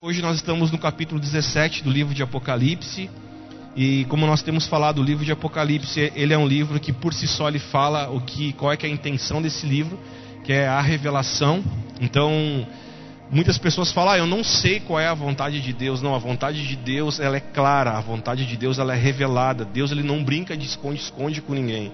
Hoje nós estamos no capítulo 17 do livro de Apocalipse. E como nós temos falado, o livro de Apocalipse, ele é um livro que por si só ele fala o que qual é, que é a intenção desse livro, que é a revelação. Então, muitas pessoas falam: ah, "Eu não sei qual é a vontade de Deus". Não, a vontade de Deus, ela é clara, a vontade de Deus ela é revelada. Deus ele não brinca de esconde-esconde com ninguém.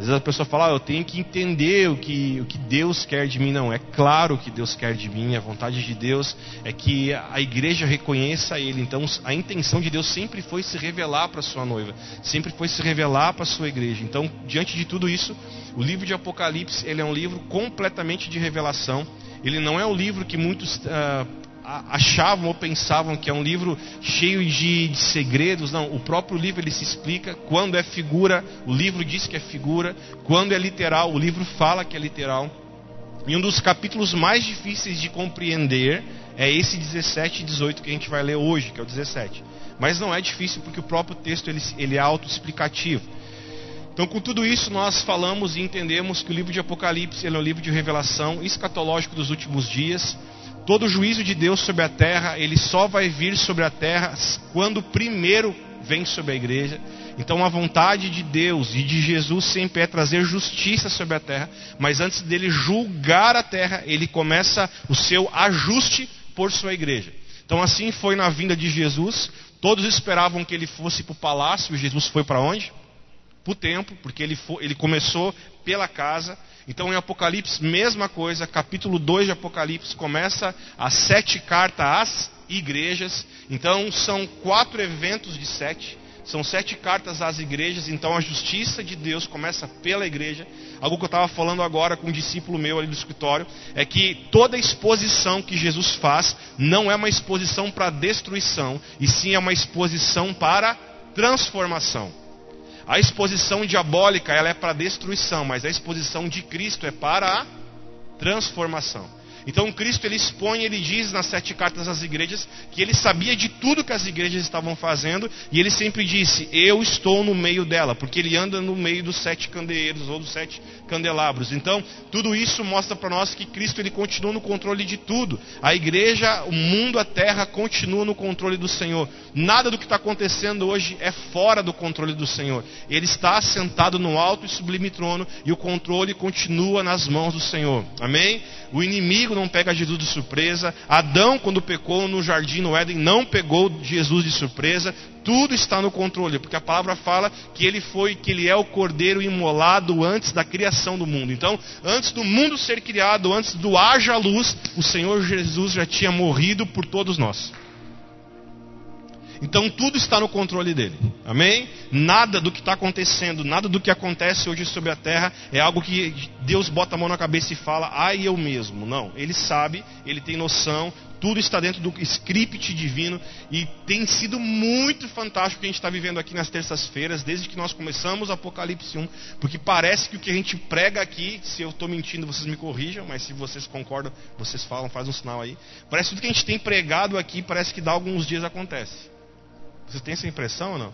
Às vezes a pessoa fala, ah, eu tenho que entender o que, o que Deus quer de mim. Não, é claro que Deus quer de mim. A vontade de Deus é que a igreja reconheça Ele. Então, a intenção de Deus sempre foi se revelar para sua noiva, sempre foi se revelar para sua igreja. Então, diante de tudo isso, o livro de Apocalipse ele é um livro completamente de revelação. Ele não é o livro que muitos uh, achavam ou pensavam que é um livro cheio de, de, segredos. Não, o próprio livro ele se explica. Quando é figura, o livro diz que é figura. Quando é literal, o livro fala que é literal. E um dos capítulos mais difíceis de compreender é esse 17 e 18 que a gente vai ler hoje, que é o 17. Mas não é difícil porque o próprio texto ele, ele é autoexplicativo. Então, com tudo isso, nós falamos e entendemos que o livro de Apocalipse é um livro de revelação escatológico dos últimos dias todo juízo de Deus sobre a terra, ele só vai vir sobre a terra quando primeiro vem sobre a igreja. Então a vontade de Deus e de Jesus sempre é trazer justiça sobre a terra, mas antes dele julgar a terra, ele começa o seu ajuste por sua igreja. Então assim foi na vinda de Jesus. Todos esperavam que ele fosse para o palácio, e Jesus foi para onde? Para o templo, porque ele, foi, ele começou pela casa. Então, em Apocalipse, mesma coisa, capítulo 2 de Apocalipse, começa as sete cartas às igrejas. Então, são quatro eventos de sete. São sete cartas às igrejas, então a justiça de Deus começa pela igreja. Algo que eu estava falando agora com um discípulo meu ali do escritório é que toda exposição que Jesus faz não é uma exposição para destruição, e sim é uma exposição para transformação. A exposição diabólica ela é para destruição, mas a exposição de Cristo é para a transformação. Então Cristo ele expõe, ele diz nas sete cartas às igrejas que ele sabia de tudo que as igrejas estavam fazendo e ele sempre disse: Eu estou no meio dela, porque ele anda no meio dos sete candeeiros ou dos sete candelabros. Então tudo isso mostra para nós que Cristo ele continua no controle de tudo. A igreja, o mundo, a terra continua no controle do Senhor. Nada do que está acontecendo hoje é fora do controle do Senhor. Ele está sentado no alto e sublime trono e o controle continua nas mãos do Senhor. Amém? O inimigo não pega Jesus de surpresa. Adão, quando pecou no jardim no Éden, não pegou Jesus de surpresa. Tudo está no controle, porque a palavra fala que ele foi, que ele é o cordeiro imolado antes da criação do mundo. Então, antes do mundo ser criado, antes do haja luz, o Senhor Jesus já tinha morrido por todos nós. Então tudo está no controle dele. Amém? Nada do que está acontecendo, nada do que acontece hoje sobre a terra é algo que Deus bota a mão na cabeça e fala, ai eu mesmo. Não. Ele sabe, ele tem noção, tudo está dentro do script divino e tem sido muito fantástico o que a gente está vivendo aqui nas terças-feiras, desde que nós começamos Apocalipse 1, porque parece que o que a gente prega aqui, se eu estou mentindo, vocês me corrijam, mas se vocês concordam, vocês falam, faz um sinal aí. Parece que tudo que a gente tem pregado aqui, parece que dá alguns dias acontece. Você tem essa impressão ou não?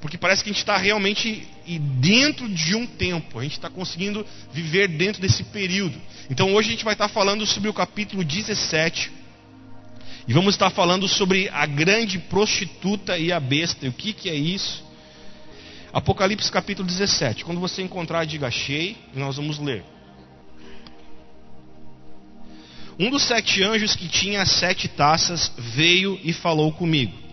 Porque parece que a gente está realmente dentro de um tempo, a gente está conseguindo viver dentro desse período. Então hoje a gente vai estar falando sobre o capítulo 17. E vamos estar falando sobre a grande prostituta e a besta. E o que, que é isso? Apocalipse capítulo 17. Quando você encontrar, diga achei, e nós vamos ler. Um dos sete anjos que tinha sete taças veio e falou comigo.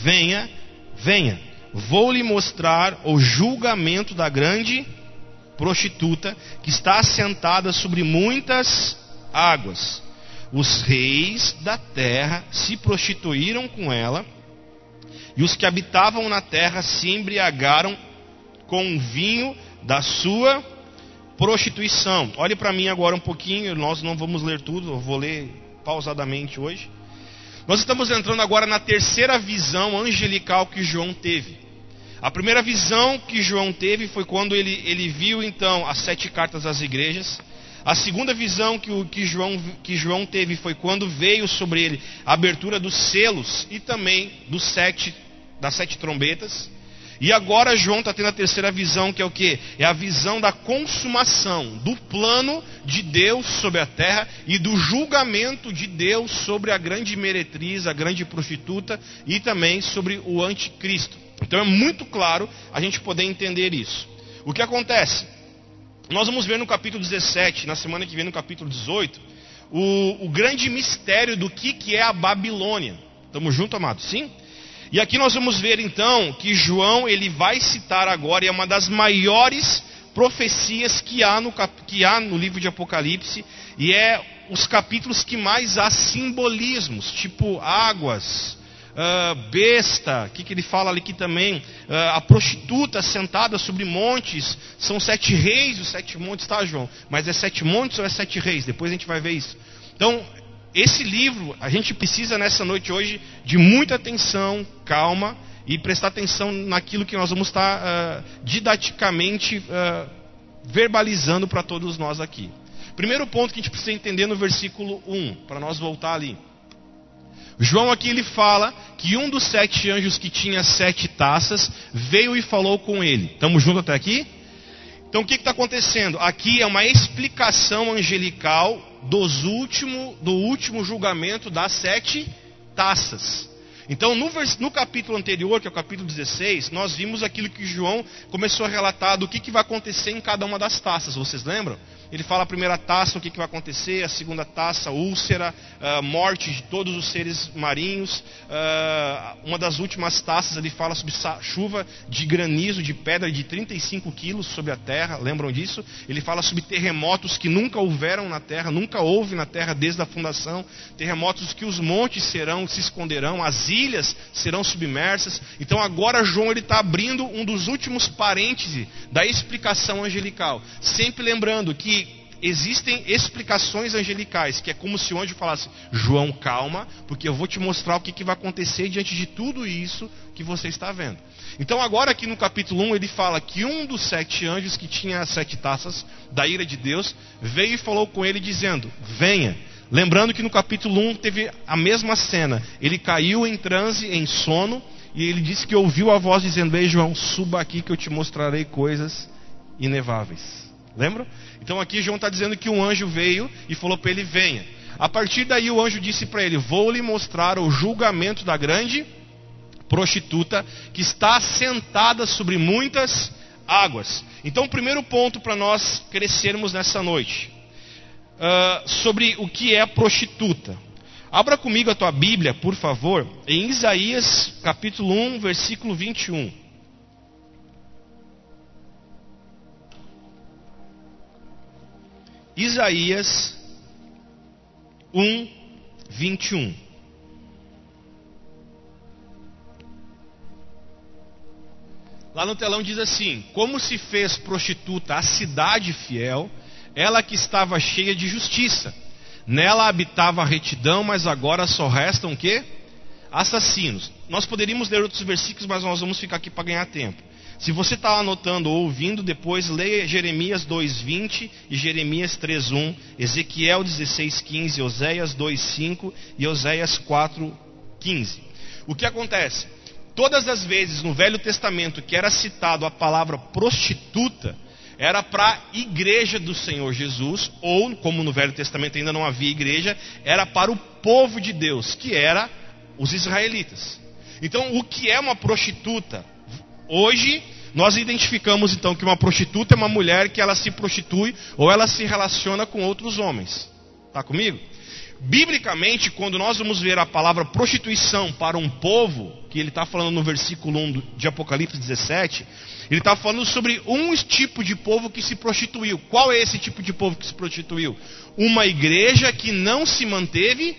Venha, venha, vou lhe mostrar o julgamento da grande prostituta que está assentada sobre muitas águas. Os reis da terra se prostituíram com ela, e os que habitavam na terra se embriagaram com o vinho da sua prostituição. Olhe para mim agora um pouquinho, nós não vamos ler tudo, eu vou ler pausadamente hoje. Nós estamos entrando agora na terceira visão angelical que João teve. A primeira visão que João teve foi quando ele, ele viu então as sete cartas às igrejas. A segunda visão que, o, que, João, que João teve foi quando veio sobre ele a abertura dos selos e também dos sete, das sete trombetas. E agora João está tendo a terceira visão, que é o que? É a visão da consumação, do plano de Deus sobre a terra e do julgamento de Deus sobre a grande meretriz, a grande prostituta e também sobre o anticristo. Então é muito claro a gente poder entender isso. O que acontece? Nós vamos ver no capítulo 17, na semana que vem no capítulo 18, o, o grande mistério do que, que é a Babilônia. Estamos juntos, amados? Sim? E aqui nós vamos ver então que João ele vai citar agora, e é uma das maiores profecias que há no, que há no livro de Apocalipse, e é os capítulos que mais há simbolismos, tipo águas, uh, besta, o que, que ele fala ali também? Uh, a prostituta sentada sobre montes, são sete reis os sete montes, tá, João? Mas é sete montes ou é sete reis? Depois a gente vai ver isso. Então, esse livro, a gente precisa nessa noite hoje de muita atenção, calma e prestar atenção naquilo que nós vamos estar uh, didaticamente uh, verbalizando para todos nós aqui. Primeiro ponto que a gente precisa entender no versículo 1, para nós voltar ali. João aqui ele fala que um dos sete anjos que tinha sete taças veio e falou com ele. Estamos juntos até aqui? Então o que está acontecendo? Aqui é uma explicação angelical dos último, do último julgamento das sete taças. Então, no, no, capítulo anterior, que é o capítulo 16, nós vimos aquilo que João começou a relatar do que, que vai acontecer em cada uma das taças. Vocês lembram? Ele fala a primeira taça, o que, que vai acontecer, a segunda taça, úlcera, uh, morte de todos os seres marinhos. Uh, uma das últimas taças ele fala sobre chuva de granizo, de pedra de 35 quilos sobre a terra, lembram disso? Ele fala sobre terremotos que nunca houveram na terra, nunca houve na terra desde a fundação. Terremotos que os montes serão, se esconderão, as ilhas serão submersas. Então agora João ele está abrindo um dos últimos parênteses da explicação angelical. Sempre lembrando que existem explicações angelicais, que é como se o anjo falasse: João, calma, porque eu vou te mostrar o que, que vai acontecer diante de tudo isso que você está vendo. Então, agora aqui no capítulo 1, ele fala que um dos sete anjos que tinha as sete taças da ira de Deus veio e falou com ele, dizendo: Venha. Lembrando que no capítulo 1 teve a mesma cena. Ele caiu em transe, em sono, e ele disse que ouviu a voz dizendo: Ei, João, suba aqui que eu te mostrarei coisas ineváveis. Lembra? Então aqui João está dizendo que um anjo veio e falou para ele: venha. A partir daí o anjo disse para ele: Vou lhe mostrar o julgamento da grande prostituta que está sentada sobre muitas águas. Então, o primeiro ponto para nós crescermos nessa noite uh, sobre o que é prostituta. Abra comigo a tua Bíblia, por favor, em Isaías capítulo 1, versículo 21. Isaías 1, 21. Lá no telão diz assim: Como se fez prostituta a cidade fiel, ela que estava cheia de justiça. Nela habitava a retidão, mas agora só restam o quê? Assassinos. Nós poderíamos ler outros versículos, mas nós vamos ficar aqui para ganhar tempo. Se você está anotando ou ouvindo, depois leia Jeremias 2,20 e Jeremias 3,1, Ezequiel 16,15, Oséias 2,5 e Oséias 4,15. O que acontece? Todas as vezes no Velho Testamento que era citado a palavra prostituta, era para a igreja do Senhor Jesus, ou, como no Velho Testamento ainda não havia igreja, era para o povo de Deus, que era os israelitas. Então, o que é uma prostituta? Hoje, nós identificamos então que uma prostituta é uma mulher que ela se prostitui ou ela se relaciona com outros homens. Está comigo? Biblicamente, quando nós vamos ver a palavra prostituição para um povo, que ele está falando no versículo 1 de Apocalipse 17, ele está falando sobre um tipo de povo que se prostituiu. Qual é esse tipo de povo que se prostituiu? Uma igreja que não se manteve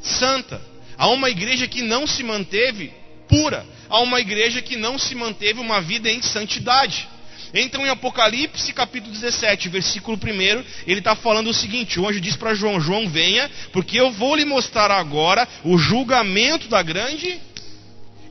santa. Há uma igreja que não se manteve pura a uma igreja que não se manteve uma vida em santidade. Então, em Apocalipse capítulo 17, versículo 1, ele está falando o seguinte: o anjo diz para João: João, venha, porque eu vou lhe mostrar agora o julgamento da grande.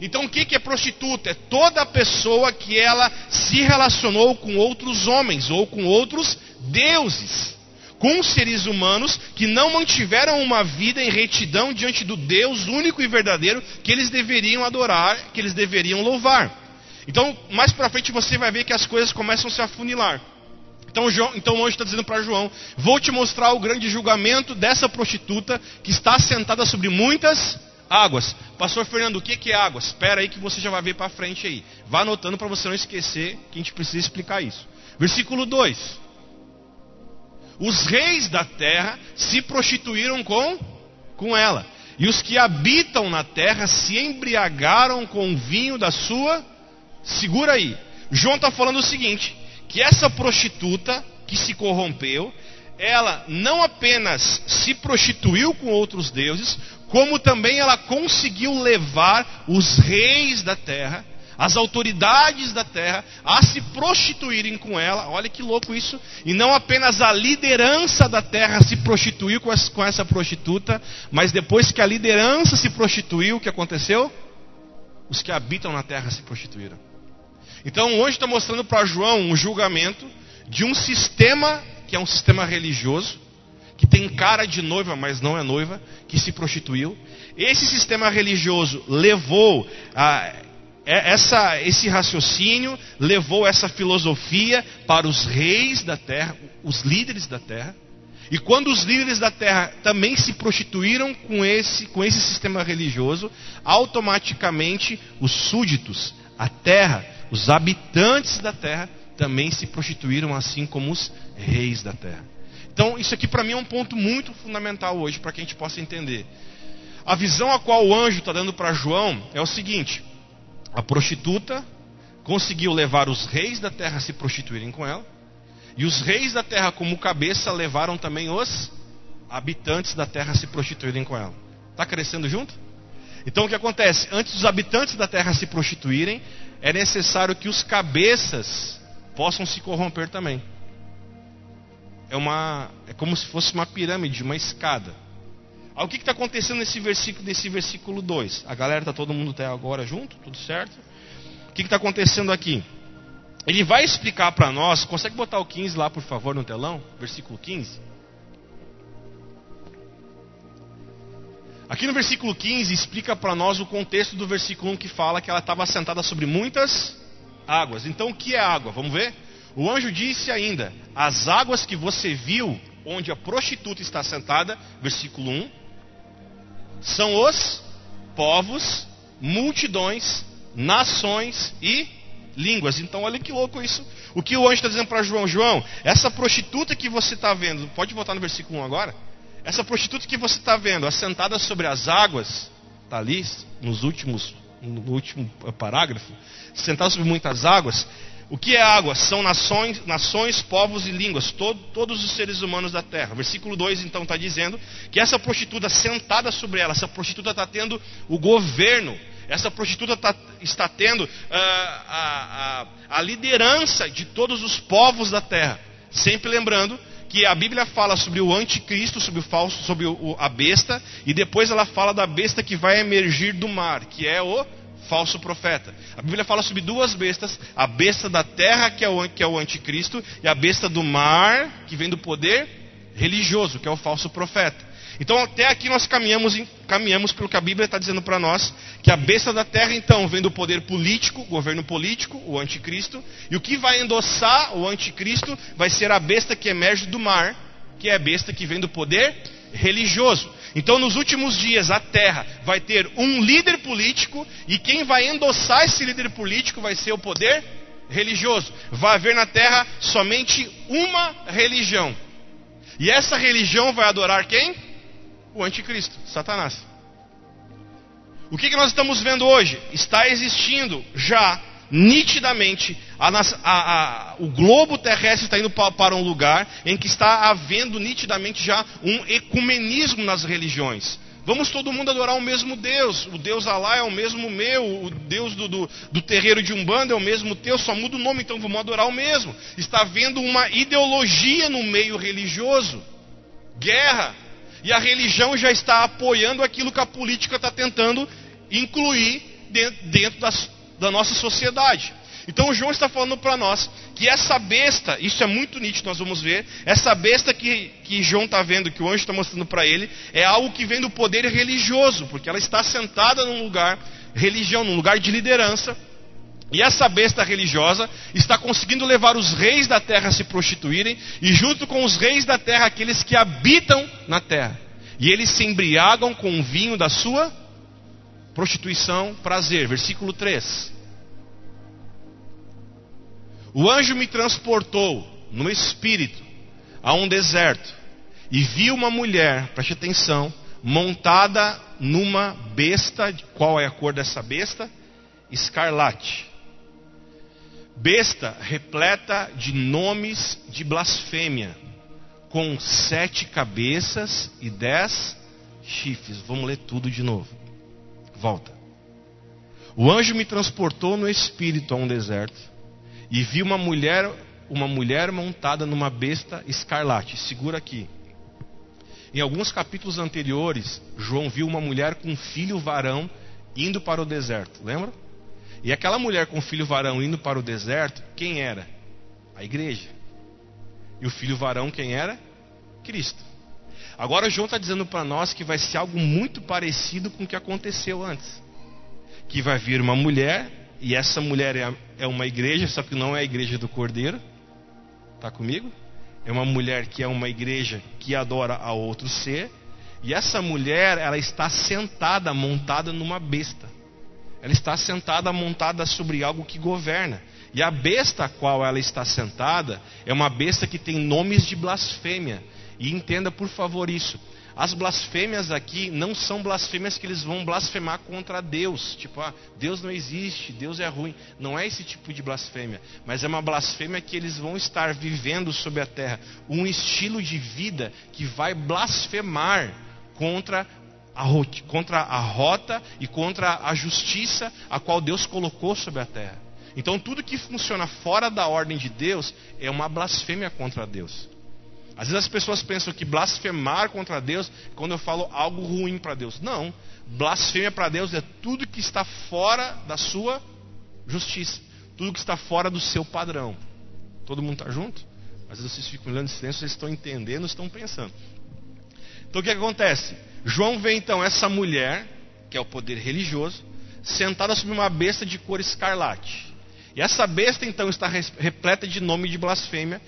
Então, o que, que é prostituta? É toda pessoa que ela se relacionou com outros homens ou com outros deuses com seres humanos que não mantiveram uma vida em retidão diante do Deus único e verdadeiro que eles deveriam adorar, que eles deveriam louvar. Então, mais para frente você vai ver que as coisas começam a se afunilar. Então, João, então o anjo está dizendo para João: Vou te mostrar o grande julgamento dessa prostituta que está sentada sobre muitas águas. Pastor Fernando, o que é águas? Espera aí que você já vai ver para frente aí. Vá anotando para você não esquecer que a gente precisa explicar isso. Versículo 2: Os reis da terra se prostituíram com, com ela, e os que habitam na terra se embriagaram com o vinho da sua. Segura aí. João está falando o seguinte: que essa prostituta que se corrompeu, ela não apenas se prostituiu com outros deuses, como também ela conseguiu levar os reis da terra, as autoridades da terra, a se prostituírem com ela. Olha que louco isso. E não apenas a liderança da terra se prostituiu com essa prostituta, mas depois que a liderança se prostituiu, o que aconteceu? Os que habitam na terra se prostituíram. Então hoje está mostrando para João um julgamento de um sistema que é um sistema religioso, que tem cara de noiva, mas não é noiva, que se prostituiu. Esse sistema religioso levou a, essa, esse raciocínio, levou essa filosofia para os reis da terra, os líderes da terra. E quando os líderes da terra também se prostituíram com esse, com esse sistema religioso, automaticamente os súditos, a terra, os habitantes da terra também se prostituíram assim como os reis da terra. Então, isso aqui para mim é um ponto muito fundamental hoje para que a gente possa entender. A visão a qual o anjo está dando para João é o seguinte: a prostituta conseguiu levar os reis da terra a se prostituírem com ela, e os reis da terra, como cabeça, levaram também os habitantes da terra a se prostituírem com ela. Está crescendo junto? Então o que acontece? Antes dos habitantes da terra se prostituírem, é necessário que os cabeças possam se corromper também. É, uma, é como se fosse uma pirâmide, uma escada. Aí, o que está acontecendo nesse versículo, nesse versículo 2? A galera está todo mundo até agora junto? Tudo certo? O que está acontecendo aqui? Ele vai explicar para nós, consegue botar o 15 lá por favor no telão? Versículo 15. Aqui no versículo 15 explica para nós o contexto do versículo 1 que fala que ela estava sentada sobre muitas águas. Então o que é água? Vamos ver? O anjo disse ainda: As águas que você viu, onde a prostituta está sentada, versículo 1, são os povos, multidões, nações e línguas. Então, olha que louco isso. O que o anjo está dizendo para João? João, essa prostituta que você está vendo, pode voltar no versículo 1 agora? Essa prostituta que você está vendo, assentada sobre as águas, está ali nos últimos, no último parágrafo, sentada sobre muitas águas. O que é água? São nações, nações povos e línguas, todo, todos os seres humanos da terra. Versículo 2 então está dizendo que essa prostituta sentada sobre ela, essa prostituta está tendo o governo, essa prostituta tá, está tendo uh, a, a, a liderança de todos os povos da terra. Sempre lembrando que a Bíblia fala sobre o anticristo, sobre o falso, sobre o, a besta, e depois ela fala da besta que vai emergir do mar, que é o falso profeta. A Bíblia fala sobre duas bestas: a besta da terra, que é o, que é o anticristo, e a besta do mar, que vem do poder religioso, que é o falso profeta. Então, até aqui nós caminhamos, caminhamos pelo que a Bíblia está dizendo para nós, que a besta da terra, então, vem do poder político, governo político, o anticristo, e o que vai endossar o anticristo vai ser a besta que emerge do mar, que é a besta que vem do poder religioso. Então, nos últimos dias, a terra vai ter um líder político, e quem vai endossar esse líder político vai ser o poder religioso. Vai haver na terra somente uma religião. E essa religião vai adorar quem? O anticristo, Satanás. O que, que nós estamos vendo hoje? Está existindo já nitidamente a, a, a, o globo terrestre está indo para, para um lugar em que está havendo nitidamente já um ecumenismo nas religiões. Vamos todo mundo adorar o mesmo Deus. O Deus Alá é o mesmo meu. O Deus do, do, do, terreiro de Umbanda é o mesmo teu. Só muda o nome, então vamos adorar o mesmo. Está havendo uma ideologia no meio religioso. Guerra, e a religião já está apoiando aquilo que a política está tentando incluir dentro, das, da nossa sociedade. Então João está falando para nós que essa besta, isso é muito nítido, nós vamos ver, essa besta que, que João está vendo, que o anjo está mostrando para ele, é algo que vem do poder religioso, porque ela está sentada num lugar, religião, num lugar de liderança, E essa besta religiosa está conseguindo levar os reis da terra a se prostituírem, e junto com os reis da terra, aqueles que habitam na terra. E eles se embriagam com o vinho da sua prostituição, prazer. Versículo 3. O anjo me transportou no espírito a um deserto e vi uma mulher, preste atenção, montada numa besta. Qual é a cor dessa besta? Escarlate. Besta repleta de nomes de blasfêmia, com sete cabeças e dez chifres. Vamos ler tudo de novo. Volta. O anjo me transportou no espírito a um deserto e vi uma mulher, uma mulher montada numa besta escarlate. Segura aqui. Em alguns capítulos anteriores, João viu uma mulher com um filho varão indo para o deserto. Lembra? E aquela mulher com o filho varão indo para o deserto, quem era? A igreja. E o filho varão quem era? Cristo. Agora João está dizendo para nós que vai ser algo muito parecido com o que aconteceu antes. Que vai vir uma mulher, e essa mulher é, é uma igreja, só que não é a igreja do Cordeiro. Está comigo? É uma mulher que é uma igreja que adora a outro ser. E essa mulher, ela está sentada, montada numa besta. Ela está sentada, montada sobre algo que governa. E a besta a qual ela está sentada é uma besta que tem nomes de blasfêmia. E entenda por favor isso. As blasfêmias aqui não são blasfêmias que eles vão blasfemar contra Deus. Tipo, ah, Deus não existe, Deus é ruim. Não é esse tipo de blasfêmia. Mas é uma blasfêmia que eles vão estar vivendo sobre a terra. Um estilo de vida que vai blasfemar contra a, contra a rota e contra a justiça a qual Deus colocou sobre a terra. Então tudo que funciona fora da ordem de Deus é uma blasfêmia contra Deus. Às vezes as pessoas pensam que blasfemar contra Deus é quando eu falo algo ruim para Deus. Não. Blasfêmia para Deus é tudo que está fora da sua justiça. Tudo que está fora do seu padrão. Todo mundo está junto? Às vezes vocês ficam olhando em silêncio, vocês estão entendendo, estão pensando. Então o que, acontece? João vê então essa mulher, que é o poder religioso, sentada sobre uma besta de cor escarlate. E essa besta então está repleta de nome de blasfêmia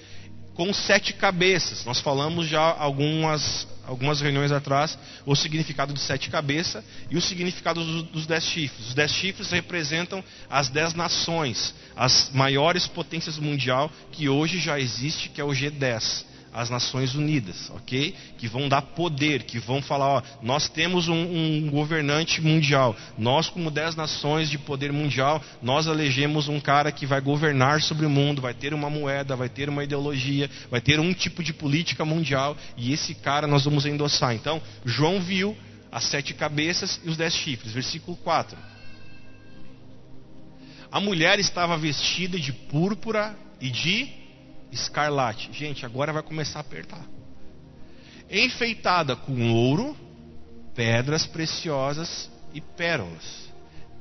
com sete cabeças. Nós falamos já algumas, algumas reuniões atrás o significado de sete cabeças e o significado dos, dos dez chifres. Os dez chifres representam as dez nações, as maiores potências mundial que hoje já existe, que é o G10 as Nações Unidas, ok? Que vão dar poder, que vão falar, ó, nós temos um, um, governante mundial, nós como dez nações de poder mundial, nós elegemos um cara que vai governar sobre o mundo, vai ter uma moeda, vai ter uma ideologia, vai ter um tipo de política mundial, e esse cara nós vamos endossar. Então, João viu as sete cabeças e os dez chifres, versículo 4. A mulher estava vestida de púrpura e de escarlate. Gente, agora vai começar a apertar. Enfeitada com ouro, pedras preciosas e pérolas.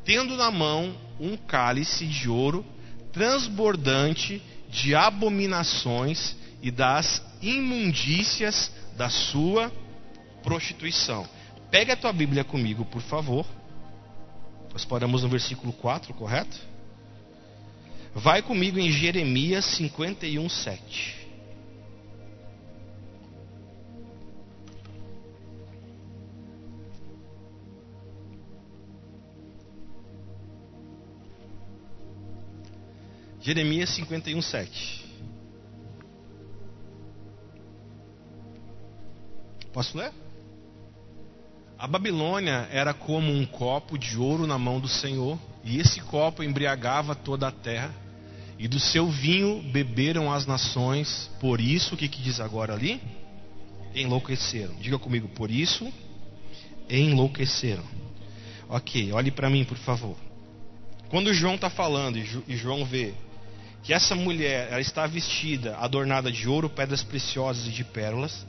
Tendo na mão um cálice de ouro transbordante de abominações e das imundícias da sua prostituição. Pega a tua Bíblia comigo, por favor. Nós paramos no versículo 4, correto? Vai comigo em Jeremias 51, 7. Jeremias 51, 7. Posso ler? A Babilônia era como um copo de ouro na mão do Senhor, e esse copo embriagava toda a terra, e do seu vinho beberam as nações, por isso, o que, que diz agora ali? Enlouqueceram. Diga comigo, por isso, enlouqueceram. Ok, olhe para mim, por favor. Quando João está falando, e João vê que essa mulher ela está vestida, adornada de ouro, pedras preciosas e de pérolas,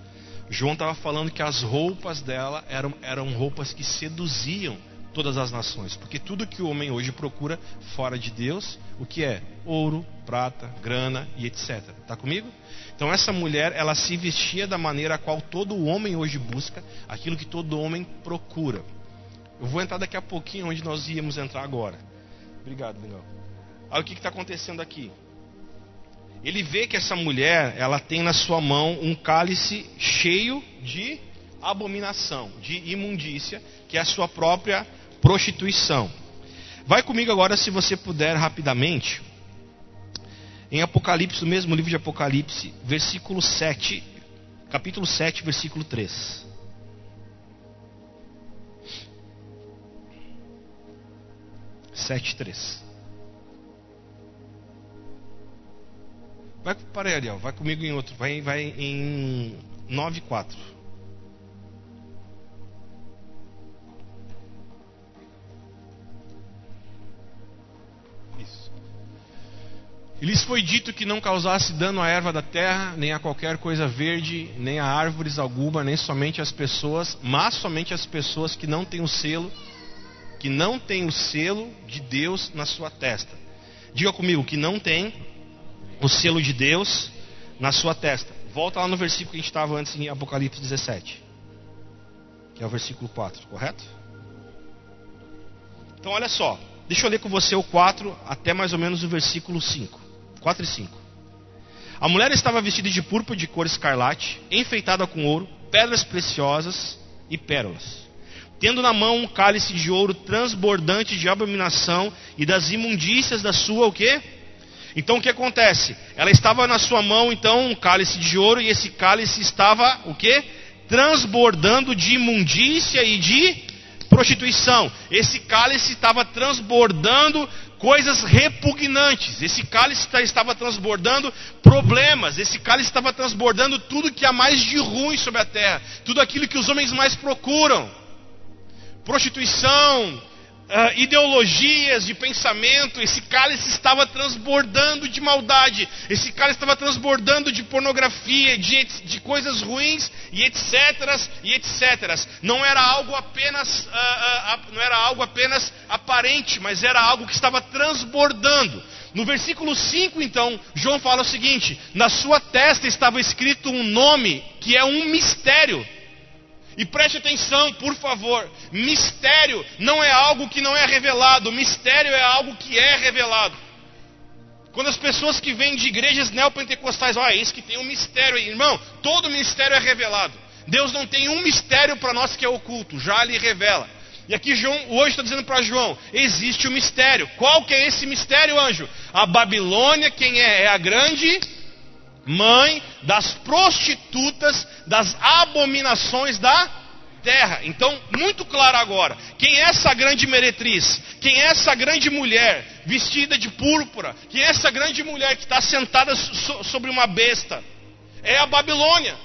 João estava falando que as roupas dela eram, eram roupas que seduziam todas as nações, porque tudo que o homem hoje procura fora de Deus, o que é? Ouro, prata, grana e etc. Está comigo? Então essa mulher, ela se vestia da maneira a qual todo homem hoje busca, aquilo que todo homem procura. Eu vou entrar daqui a pouquinho onde nós íamos entrar agora. Obrigado, Miguel. Olha o que está acontecendo aqui. Ele vê que essa mulher, ela tem na sua mão um cálice cheio de abominação, de imundícia, que é a sua própria prostituição. Vai comigo agora, se você puder, rapidamente, em Apocalipse, no mesmo livro de Apocalipse, versículo 7, capítulo 7, versículo 3. Sete, três. Vai para Ariel. Vai comigo em outro. Vai, vai em 9, 4. E lhes foi dito que não causasse dano à erva da terra, nem a qualquer coisa verde, nem a árvores alguma, nem somente as pessoas, mas somente as pessoas que não têm o selo, que não têm o selo de Deus na sua testa. Diga comigo, que não tem o selo de Deus na sua testa. Volta lá no versículo que a gente estava antes em Apocalipse 17, que é o versículo 4, correto? Então olha só, deixa eu ler com você o 4 até mais ou menos o versículo 5. 4 e 5. A mulher estava vestida de púrpura de cor escarlate, enfeitada com ouro, pedras preciosas e pérolas. Tendo na mão um cálice de ouro transbordante de abominação e das imundícias da sua o quê? Então o que acontece? Ela estava na sua mão então um cálice de ouro e esse cálice estava o quê? Transbordando de imundícia e de prostituição. Esse cálice estava transbordando coisas repugnantes. Esse cálice estava transbordando problemas. Esse cálice estava transbordando tudo que há mais de ruim sobre a terra. Tudo aquilo que os homens mais procuram: prostituição, uh, ideologias de pensamento, esse cálice estava transbordando de maldade, esse cálice estava transbordando de pornografia, de, de coisas ruins e etc. e etc. Não era algo apenas, uh, uh, não era algo apenas aparente, mas era algo que estava transbordando. No versículo 5, então, João fala o seguinte: na sua testa estava escrito um nome que é um mistério. E preste atenção, por favor: mistério não é algo que não é revelado, mistério é algo que é revelado. Quando as pessoas que vêm de igrejas neopentecostais, olha, isso que tem um mistério aí, irmão, todo mistério é revelado. Deus não tem um mistério para nós que é oculto, já lhe revela. E aqui João hoje está dizendo para João: existe o um mistério. Qual que é esse mistério, anjo? A Babilônia, quem é? É a grande mãe das prostitutas, das abominações da terra. Então, muito claro agora: quem é essa grande meretriz? Quem é essa grande mulher vestida de púrpura? Quem é essa grande mulher que está sentada so sobre uma besta? É a Babilônia.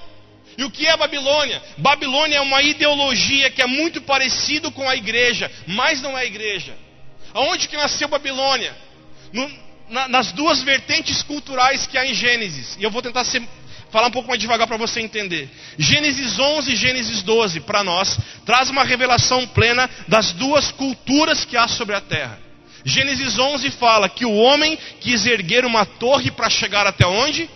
E o que é a Babilônia? Babilônia é uma ideologia que é muito parecido com a igreja, mas não é a igreja. Aonde que nasceu Babilônia? No, na, nas duas vertentes culturais que há em Gênesis. E eu vou tentar ser, falar um pouco mais devagar para você entender. Gênesis 11 e Gênesis 12, para nós, traz uma revelação plena das duas culturas que há sobre a terra. Gênesis 11 fala que o homem quis erguer uma torre para chegar até onde?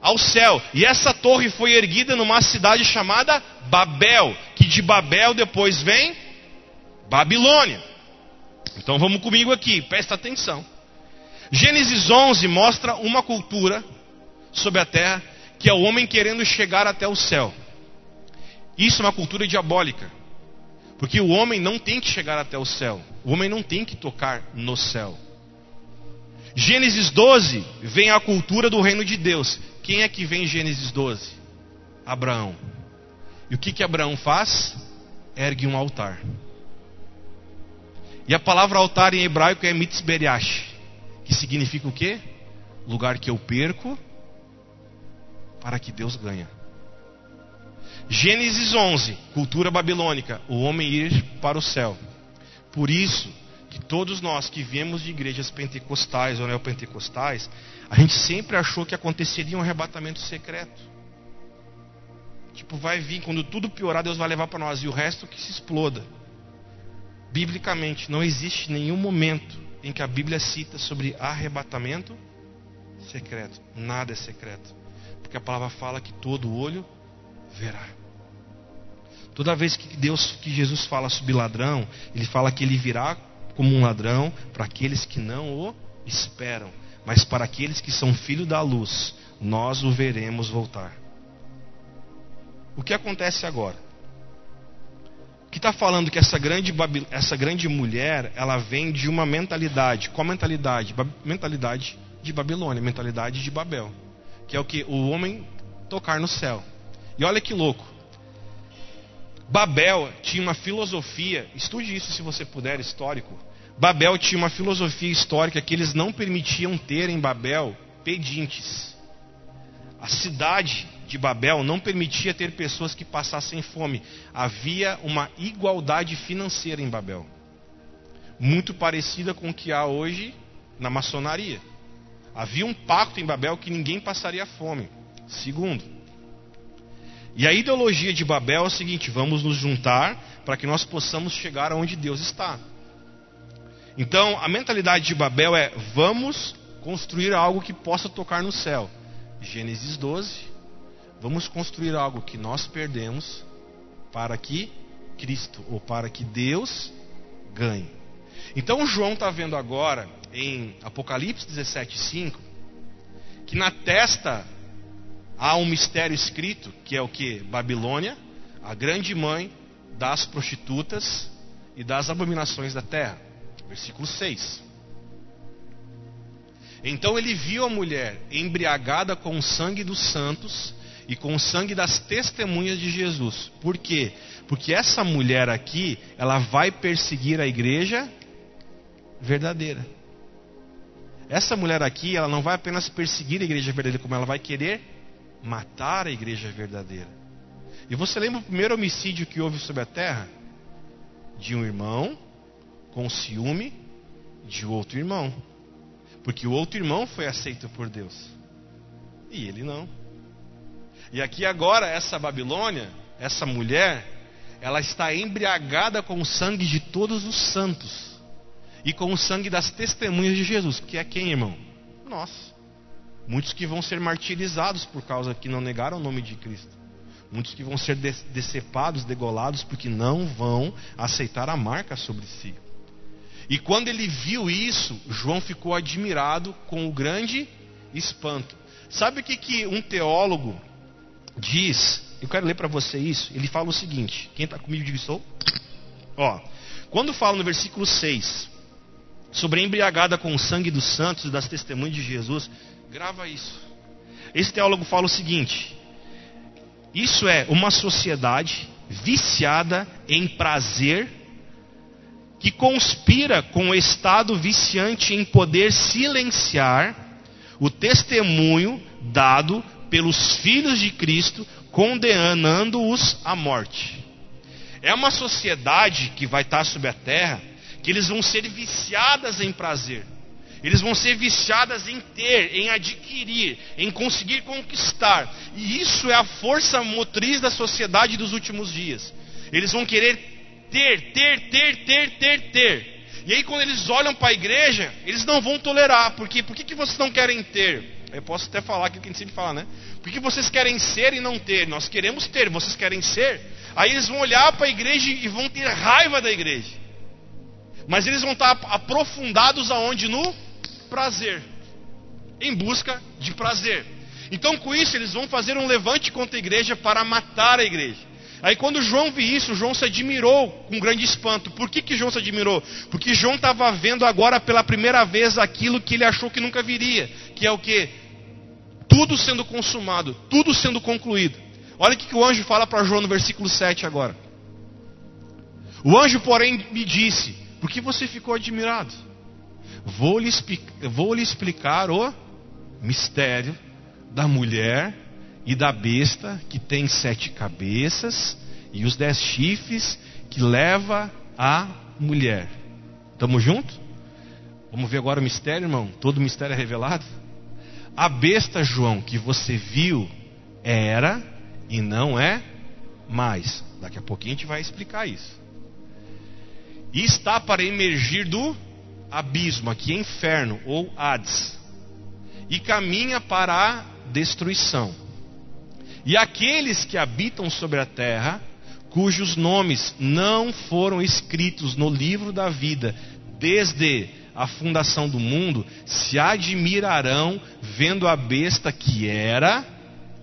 Ao céu. E essa torre foi erguida numa cidade chamada Babel, que de Babel depois vem Babilônia. Então vamos comigo aqui, presta atenção. Gênesis 11 mostra uma cultura sobre a terra que é o homem querendo chegar até o céu. Isso é uma cultura diabólica. Porque o homem não tem que chegar até o céu. O homem não tem que tocar no céu. Gênesis 12 vem a cultura do reino de Deus. Quem é que vem em Gênesis 12? Abraão. E o que que Abraão faz? Ergue um altar. E a palavra altar em hebraico é mitzberiash que significa o quê? Lugar que eu perco para que Deus ganha. Gênesis 11, cultura babilônica, o homem ir para o céu. Por isso que todos nós que viemos de igrejas pentecostais ou neopentecostais, a gente sempre achou que aconteceria um arrebatamento secreto. Tipo, vai vir, quando tudo piorar, Deus vai levar para nós e o resto que se exploda. Biblicamente, não existe nenhum momento em que a Bíblia cita sobre arrebatamento secreto. Nada é secreto. Porque a palavra fala que todo olho verá. Toda vez que Deus, que Jesus fala sobre ladrão, ele fala que ele virá como um ladrão para aqueles que não o esperam, mas para aqueles que são filhos da luz, nós o veremos voltar. O que acontece agora? Que está falando que essa grande, essa grande mulher, ela vem de uma mentalidade. Qual mentalidade? Ba mentalidade de Babilônia, mentalidade de Babel. Que é o que? O homem tocar no céu. E olha que louco. Babel tinha uma filosofia, estude isso se você puder, histórico. Babel tinha uma filosofia histórica que eles não permitiam ter em Babel pedintes. A cidade de Babel não permitia ter pessoas que passassem fome. Havia uma igualdade financeira em Babel, muito parecida com o que há hoje na maçonaria. Havia um pacto em Babel que ninguém passaria fome. Segundo, e a ideologia de Babel é o seguinte: vamos nos juntar para que nós possamos chegar aonde Deus está. Então, a mentalidade de Babel é: vamos construir algo que possa tocar no céu. Gênesis 12, Vamos construir algo que nós perdemos para que Cristo ou para que Deus ganhe. Então João está vendo agora em Apocalipse 17:5 que na testa há um mistério escrito que é o que Babilônia, a grande mãe das prostitutas e das abominações da terra. Versículo 6. Então ele viu a mulher embriagada com o sangue dos santos e com o sangue das testemunhas de Jesus. Por quê? Porque essa mulher aqui, ela vai perseguir a igreja verdadeira. Essa mulher aqui, ela não vai apenas perseguir a igreja verdadeira, como ela vai querer matar a igreja verdadeira. E você lembra o primeiro homicídio que houve sobre a terra? De um irmão com ciúme de outro irmão. Porque o outro irmão foi aceito por Deus. E ele não. E aqui agora, essa Babilônia, essa mulher, ela está embriagada com o sangue de todos os santos e com o sangue das testemunhas de Jesus, que é quem, irmão? Nós. Muitos que vão ser martirizados por causa que não negaram o nome de Cristo. Muitos que vão ser decepados, degolados, porque não vão aceitar a marca sobre si. E quando ele viu isso, João ficou admirado com o grande espanto. Sabe o que, que um teólogo diz, eu quero ler para você isso, ele fala o seguinte: quem está comigo diga estou. Ó, quando fala no versículo 6 sobre a embriagada com o sangue dos santos e das testemunhas de Jesus, grava isso. Esse teólogo fala o seguinte: isso é uma sociedade viciada em prazer que conspira com o estado viciante em poder silenciar o testemunho dado pelos filhos de Cristo, condenando-os à morte. É uma sociedade que vai estar sobre a terra, que eles vão ser viciadas em prazer. Eles vão ser viciadas em ter, em adquirir, em conseguir conquistar. E isso é a força motriz da sociedade dos últimos dias. Eles vão querer ter, ter, ter, ter, ter, ter. E aí quando eles olham para a igreja, eles não vão tolerar. Porque por que, que vocês não querem ter? Eu posso até falar aquilo que a gente sempre fala, né? Porque vocês querem ser e não ter. Nós queremos ter, vocês querem ser. Aí eles vão olhar para a igreja e vão ter raiva da igreja. Mas eles vão estar aprofundados aonde? No prazer. Em busca de prazer. Então, com isso, eles vão fazer um levante contra a igreja para matar a igreja. Aí, quando João viu isso, João se admirou com grande espanto. Por que, que João se admirou? Porque João estava vendo agora pela primeira vez aquilo que ele achou que nunca viria, que é o que? tudo sendo consumado, tudo sendo concluído. Olha o que o anjo fala para João no versículo 7 agora. O anjo, porém, me disse: Por que você ficou admirado? Vou lhe, vou lhe explicar o mistério da mulher e da besta que tem sete cabeças e os dez chifres que leva a mulher. Estamos juntos? Vamos ver agora o mistério, irmão? Todo o mistério é revelado? A besta, João, que você viu era e não é mais. Daqui a pouquinho a gente vai explicar isso. E está para emergir do abismo, aqui é inferno ou Hades, e caminha para a destruição. E aqueles que habitam sobre a terra, cujos nomes não foram escritos no livro da vida, desde a fundação do mundo se admirarão vendo a besta que era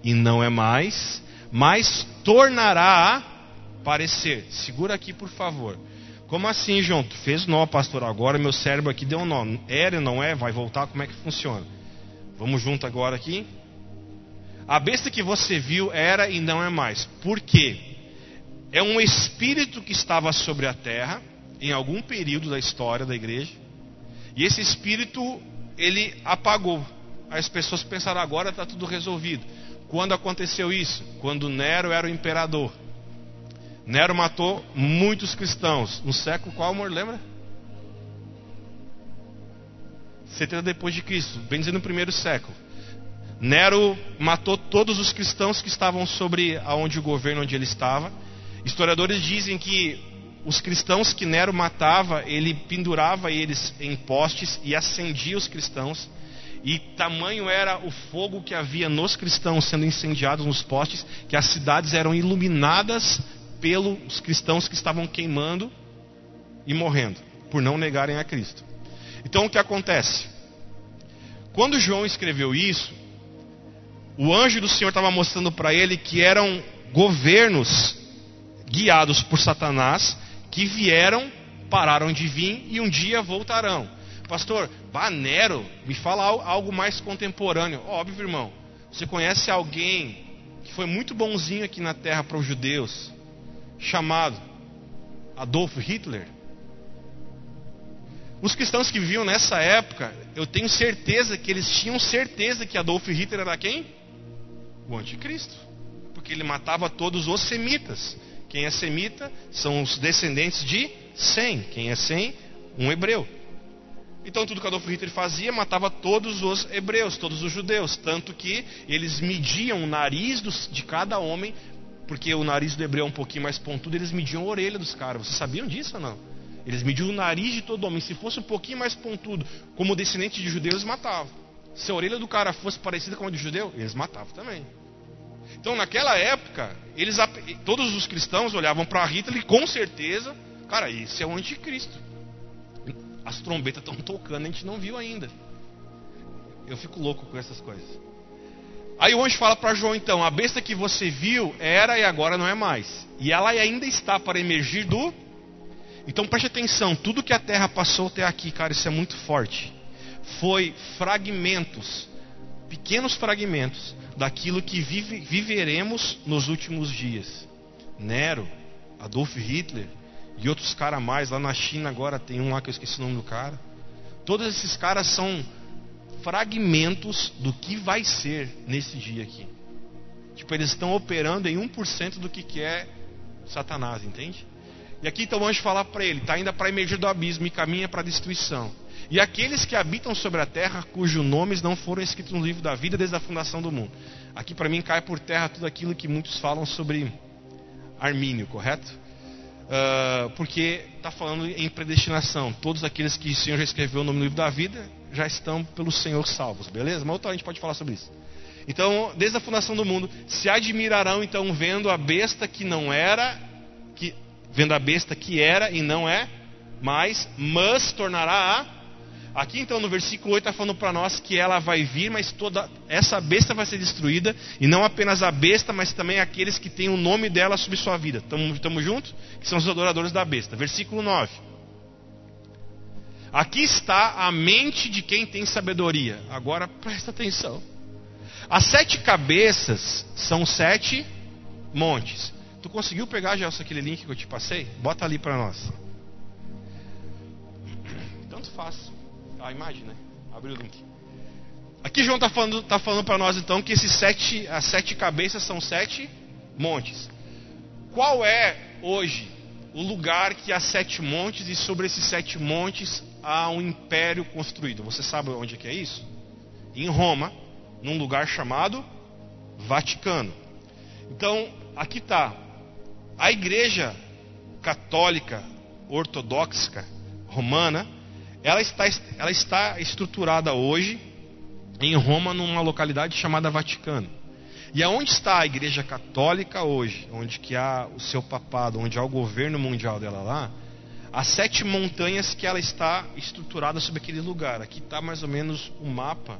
e não é mais, mas tornará a parecer. Segura aqui, por favor. Como assim, João? Tu fez nó, pastor. Agora meu cérebro aqui deu um nó. Era não é? Vai voltar? Como é que funciona? Vamos junto agora aqui. A besta que você viu era e não é mais. Por quê? É um espírito que estava sobre a terra em algum período da história da igreja. E esse espírito ele apagou. As pessoas pensaram agora está tudo resolvido. Quando aconteceu isso? Quando Nero era o imperador. Nero matou muitos cristãos. No século qual, amor, lembra? 70 depois de Cristo, bem dizendo no primeiro século. Nero matou todos os cristãos que estavam sobre aonde o governo onde ele estava. Historiadores dizem que os cristãos que Nero matava, ele pendurava eles em postes e acendia os cristãos. E tamanho era o fogo que havia nos cristãos sendo incendiados nos postes, que as cidades eram iluminadas pelos cristãos que estavam queimando e morrendo, por não negarem a Cristo. Então o que acontece? Quando João escreveu isso, o anjo do Senhor estava mostrando para ele que eram governos guiados por Satanás que vieram, pararam de vir e um dia voltarão. Pastor, Banero, me fala algo mais contemporâneo. Óbvio, irmão. Você conhece alguém que foi muito bonzinho aqui na terra para os judeus, chamado Adolf Hitler? Os cristãos que viviam nessa época, eu tenho certeza que eles tinham certeza que Adolf Hitler era quem? O anticristo. Porque ele matava todos os semitas. Quem é semita são os descendentes de Sem. Quem é Sem? Um hebreu. Então tudo que Adolf Hitler fazia matava todos os hebreus, todos os judeus, tanto que eles mediam o nariz dos, de cada homem, porque o nariz do hebreu é um pouquinho mais pontudo, eles mediam a orelha dos caras. Vocês sabiam disso ou não? Eles mediam o nariz de todo homem. Se fosse um pouquinho mais pontudo, como descendente de judeus, matavam. Se a orelha do cara fosse parecida com a de judeu, eles matavam também. Então, naquela época, eles, todos os cristãos olhavam para Hitler e com certeza, cara, esse é o anticristo. As trombetas estão tocando, a gente não viu ainda. Eu fico louco com essas coisas. Aí o anjo fala para João, então, a besta que você viu era e agora não é mais. E ela ainda está para emergir do então preste atenção, tudo que a terra passou até aqui, cara, isso é muito forte. Foi fragmentos, pequenos fragmentos daquilo que vive, viveremos nos últimos dias. Nero, Adolf Hitler e outros caras mais lá na China agora tem um lá que eu esqueci o nome do cara. Todos esses caras são fragmentos do que vai ser nesse dia aqui. Tipo, eles estão operando em 1% do que, que é Satanás, entende? E aqui então o anjo fala para ele: está ainda para emergir do abismo e caminha para a destruição. E aqueles que habitam sobre a terra, cujos nomes não foram escritos no livro da vida desde a fundação do mundo. Aqui para mim cai por terra tudo aquilo que muitos falam sobre Armínio, correto? Uh, porque está falando em predestinação. Todos aqueles que o Senhor já escreveu no livro da vida já estão pelo Senhor salvos, beleza? Mas outra a gente pode falar sobre isso. Então, desde a fundação do mundo, se admirarão então vendo a besta que não era, que vendo a besta que era e não é mais, mas tornará a. Aqui então no versículo 8 está falando para nós que ela vai vir, mas toda essa besta vai ser destruída, e não apenas a besta, mas também aqueles que têm o nome dela sobre sua vida. Estamos juntos? Que são os adoradores da besta. Versículo 9. Aqui está a mente de quem tem sabedoria. Agora presta atenção. As sete cabeças são sete montes. Tu conseguiu pegar, Gelson, aquele link que eu te passei? Bota ali para nós. Tanto faz. A imagem, né? Abre o link. Aqui João está falando, tá falando para nós então que esses sete, as sete cabeças são sete montes. Qual é hoje o lugar que há sete montes e sobre esses sete montes há um império construído? Você sabe onde é que é isso? Em Roma, num lugar chamado Vaticano. Então, aqui está a igreja católica ortodoxa romana, ela está, ela está estruturada hoje em Roma, numa localidade chamada Vaticano. E aonde está a igreja católica hoje, onde que há o seu papado, onde há o governo mundial dela lá, as sete montanhas que ela está estruturada sobre aquele lugar. Aqui está mais ou menos o um mapa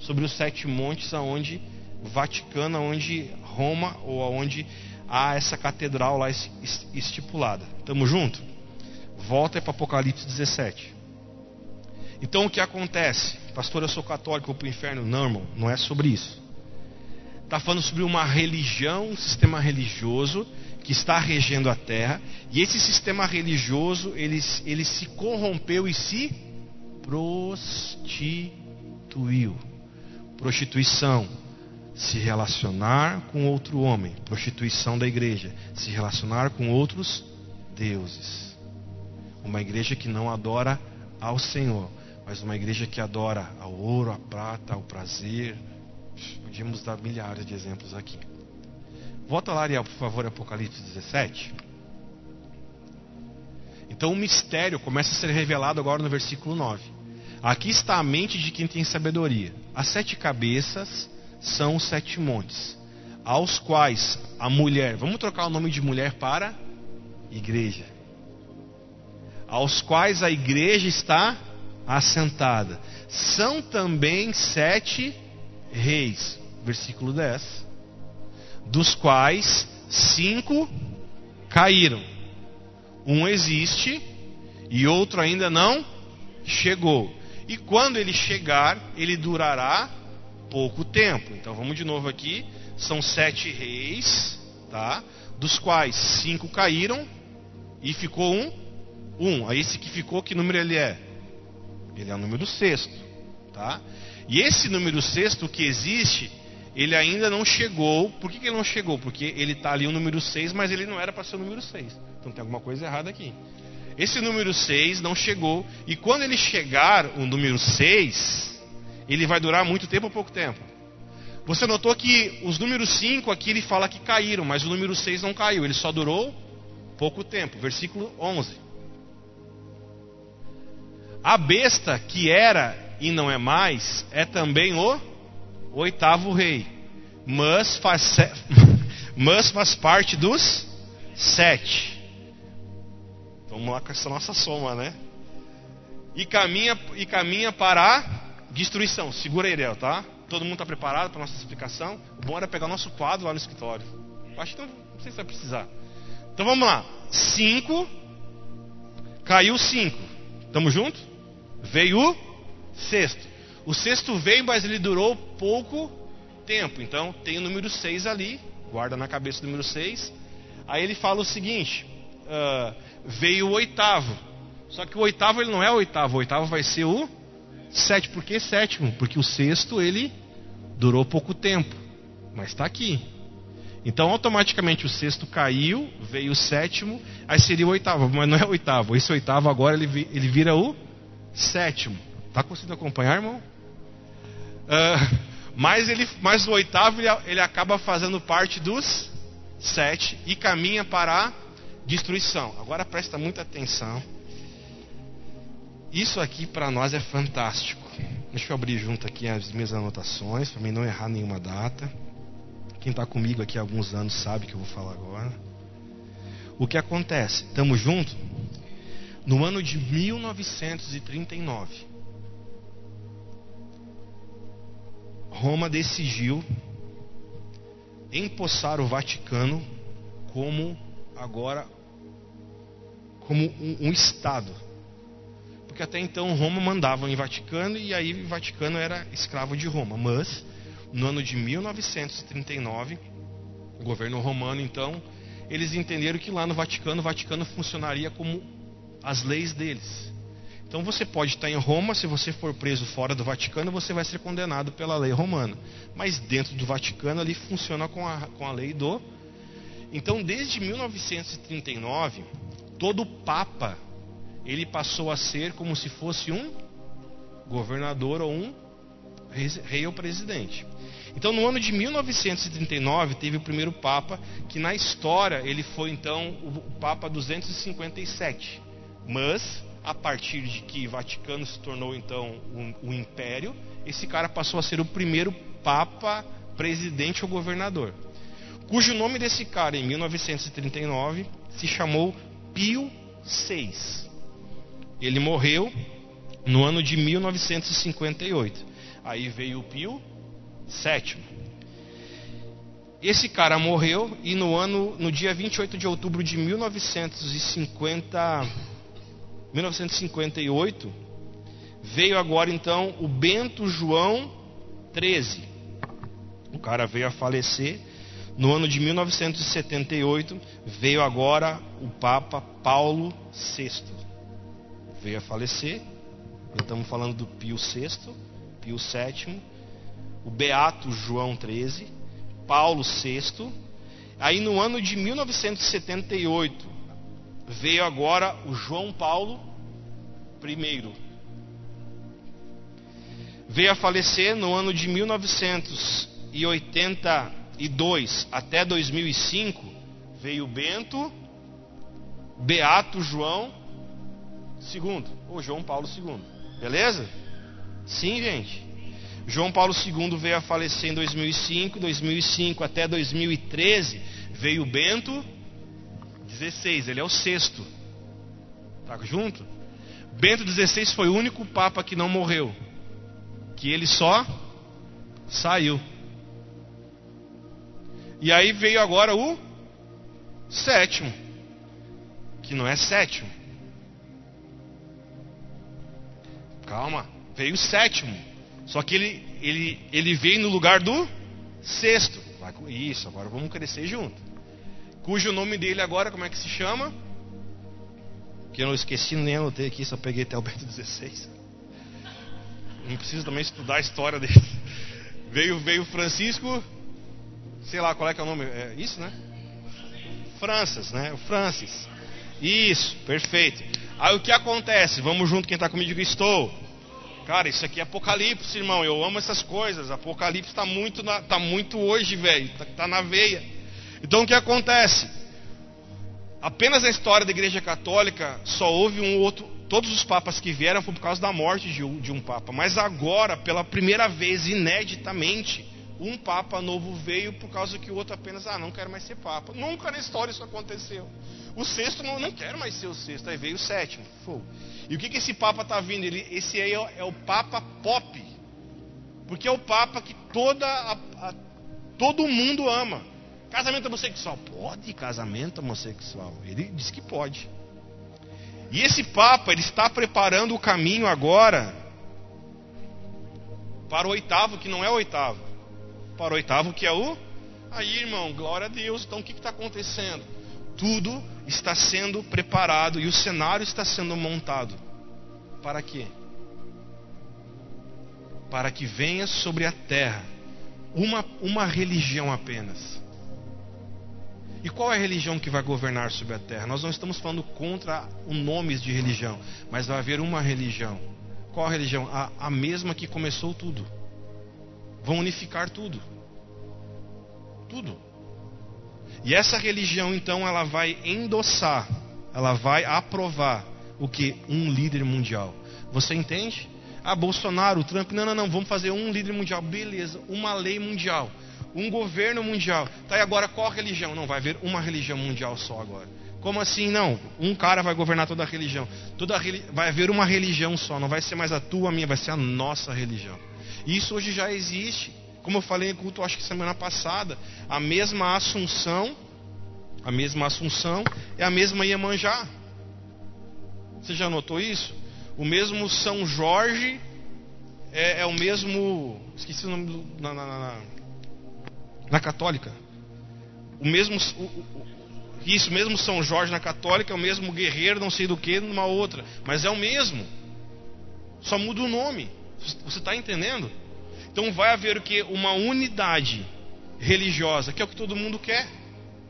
sobre os sete montes aonde Vaticano, onde Roma ou aonde há essa catedral lá estipulada. Tamo junto? Volta para Apocalipse 17. Então o que acontece? Pastor, eu sou católico, vou para o inferno. Não, irmão, não é sobre isso. Está falando sobre uma religião, um sistema religioso que está regendo a terra. E esse sistema religioso, ele, ele se corrompeu e se prostituiu. Prostituição, se relacionar com outro homem. Prostituição da igreja, se relacionar com outros deuses. Uma igreja que não adora ao Senhor, mas uma igreja que adora ao ouro, à prata, ao prazer. Podíamos dar milhares de exemplos aqui. Volta lá, Ariel, por favor, Apocalipse 17. Então o mistério começa a ser revelado agora no versículo 9. Aqui está a mente de quem tem sabedoria. As sete cabeças são os sete montes, aos quais a mulher, vamos trocar o nome de mulher para igreja, aos quais a igreja está assentada. São também sete reis, versículo 10 dos quais cinco caíram. Um existe e outro ainda não chegou. E quando ele chegar, ele durará pouco tempo. Então vamos de novo aqui. São sete reis, tá? Dos quais cinco caíram e ficou um. Um. Aí esse que ficou, que número ele é? Ele é o número sexto, tá? E esse número sexto que existe ele ainda não chegou. Por que, que ele não chegou? Porque ele está ali o número 6, mas ele não era para ser o número 6. Então tem alguma coisa errada aqui. Esse número 6 não chegou. E quando ele chegar, o número 6, ele vai durar muito tempo ou pouco tempo? Você notou que os números 5 aqui ele fala que caíram, mas o número 6 não caiu, ele só durou pouco tempo. Versículo 11. A besta que era e não é mais é também o oitavo rei, mas faz, mas faz parte dos sete. Vamos lá com essa nossa soma, né? E caminha, e caminha para a destruição. Segura aí, Ariel, tá? Todo mundo está preparado para a nossa explicação? Era pegar nosso quadro lá no escritório. Acho que não, não sei se vai precisar. Então vamos lá. Cinco. Caiu cinco. Tamo junto? Veio o sexto. O sexto veio, mas ele durou pouco tempo. Então tem o número 6 ali, guarda na cabeça o número 6. Aí ele fala o seguinte: uh, veio o oitavo. Só que o oitavo ele não é o oitavo, o oitavo vai ser o sétimo. Por que sétimo? Porque o sexto ele durou pouco tempo, mas está aqui. Então automaticamente o sexto caiu, veio o sétimo, aí seria o oitavo, mas não é o oitavo. Esse oitavo agora ele, ele vira o sétimo. Está conseguindo acompanhar, irmão? Uh, mas, ele, mas o oitavo ele, ele acaba fazendo parte dos sete e caminha para a destruição. Agora presta muita atenção. Isso aqui para nós é fantástico. Deixa eu abrir junto aqui as minhas anotações, para mim não errar nenhuma data. Quem está comigo aqui há alguns anos sabe que eu vou falar agora. O que acontece? Estamos juntos? No ano de 1939, Roma decidiu empossar o Vaticano como agora como um, um, estado. Porque até então Roma mandava em Vaticano e aí o Vaticano era escravo de Roma. Mas no ano de 1939, o governo romano então, eles entenderam que lá no Vaticano, o Vaticano funcionaria como as leis deles. Então você pode estar em Roma, se você for preso fora do Vaticano, você vai ser condenado pela lei romana. Mas dentro do Vaticano ali funciona com a, com a lei do. Então desde 1939, todo papa ele passou a ser como se fosse um governador ou um rei ou presidente. Então no ano de 1939 teve o primeiro papa que na história ele foi então o papa 257. Mas a partir de que Vaticano se tornou então um, um império, esse cara passou a ser o primeiro papa, presidente ou governador. Cujo nome desse cara, em 1939, se chamou Pio VI. ele morreu no ano de 1958. Aí veio o Pio VII. Esse cara morreu e no ano, no dia 28 de outubro de 1950, 1958, veio agora então o Bento João XIII. O cara veio a falecer. No ano de 1978, veio agora o Papa Paulo VI. Veio a falecer. Estamos falando do Pio VI, Pio VII, o Beato João XIII, Paulo VI. Aí no ano de 1978, veio agora o João Paulo I. Veio a falecer no ano de 1982 até 2005, veio Bento, Beato João II, ou João Paulo II. Beleza? Sim, gente. João Paulo II veio a falecer em 2005, 2005 até 2013 veio Bento 16, ele é o sexto. Tá junto? Bento 16 foi o único papa que não morreu, que ele só saiu. E aí veio agora o sétimo, que não é sétimo. Calma, veio o sétimo. Só que ele, ele, ele veio no lugar do sexto. Isso, agora vamos crescer junto. Cujo nome dele agora, como é que se chama? Que eu não esqueci, nem anotei aqui, só peguei até o Bento 16. Não preciso também estudar a história dele. Veio, veio Francisco, sei lá qual é que é o nome, é isso, né? Francis, né? O Francis. Isso, perfeito. Aí o que acontece? Vamos junto, quem está comigo, estou. Cara, isso aqui é Apocalipse, irmão. Eu amo essas coisas. Apocalipse está muito, tá muito hoje, velho. Está tá na veia. Então o que acontece? Apenas na história da Igreja Católica só houve um outro. Todos os papas que vieram foi por causa da morte de um, de um papa. Mas agora, pela primeira vez, ineditamente, um papa novo veio por causa que o outro apenas, ah, não quero mais ser papa. Nunca na história isso aconteceu. O sexto, não, não quero mais ser o sexto. Aí veio o sétimo. E o que, que esse papa está vindo? Ele, esse aí é, é, o papa pop. Porque é o papa que toda a, a, todo mundo ama. Casamento homossexual. Pode casamento homossexual? Ele diz que pode. E esse papa, ele está preparando o caminho agora para o oitavo, que não é o oitavo. Para o oitavo, que é o. Aí, irmão, glória a Deus. Então o que está acontecendo? Tudo está sendo preparado e o cenário está sendo montado. Para quê? Para que venha sobre a terra uma, uma religião apenas. E qual é a religião que vai governar sobre a terra? Nós não estamos falando contra os nomes de religião, mas vai haver uma religião. Qual a religião? A, a mesma que começou tudo. Vão unificar tudo. Tudo. E essa religião, então, ela vai endossar, ela vai aprovar o que? Um líder mundial. Você entende? Ah, Bolsonaro, Trump, não, não, não, vamos fazer um líder mundial. Beleza, uma lei mundial, um governo mundial. Tá, e agora qual religião? Não, vai haver uma religião mundial só agora. Como assim? Não, um cara vai governar toda a religião. Toda a, vai haver uma religião só, não vai ser mais a tua, a minha, vai ser a nossa religião. Isso hoje já existe. Como eu falei em culto, acho que semana passada, a mesma Assunção, a mesma Assunção é a mesma Iemanjá. Você já notou isso? O mesmo São Jorge é, é o mesmo. Esqueci o nome do, na, católica. O mesmo. O, o, isso mesmo São Jorge na católica é o mesmo guerreiro, não sei do que, numa outra. Mas é o mesmo. Só muda o nome. Você está entendendo? Então vai haver o que? Uma unidade religiosa, que é o que todo mundo quer.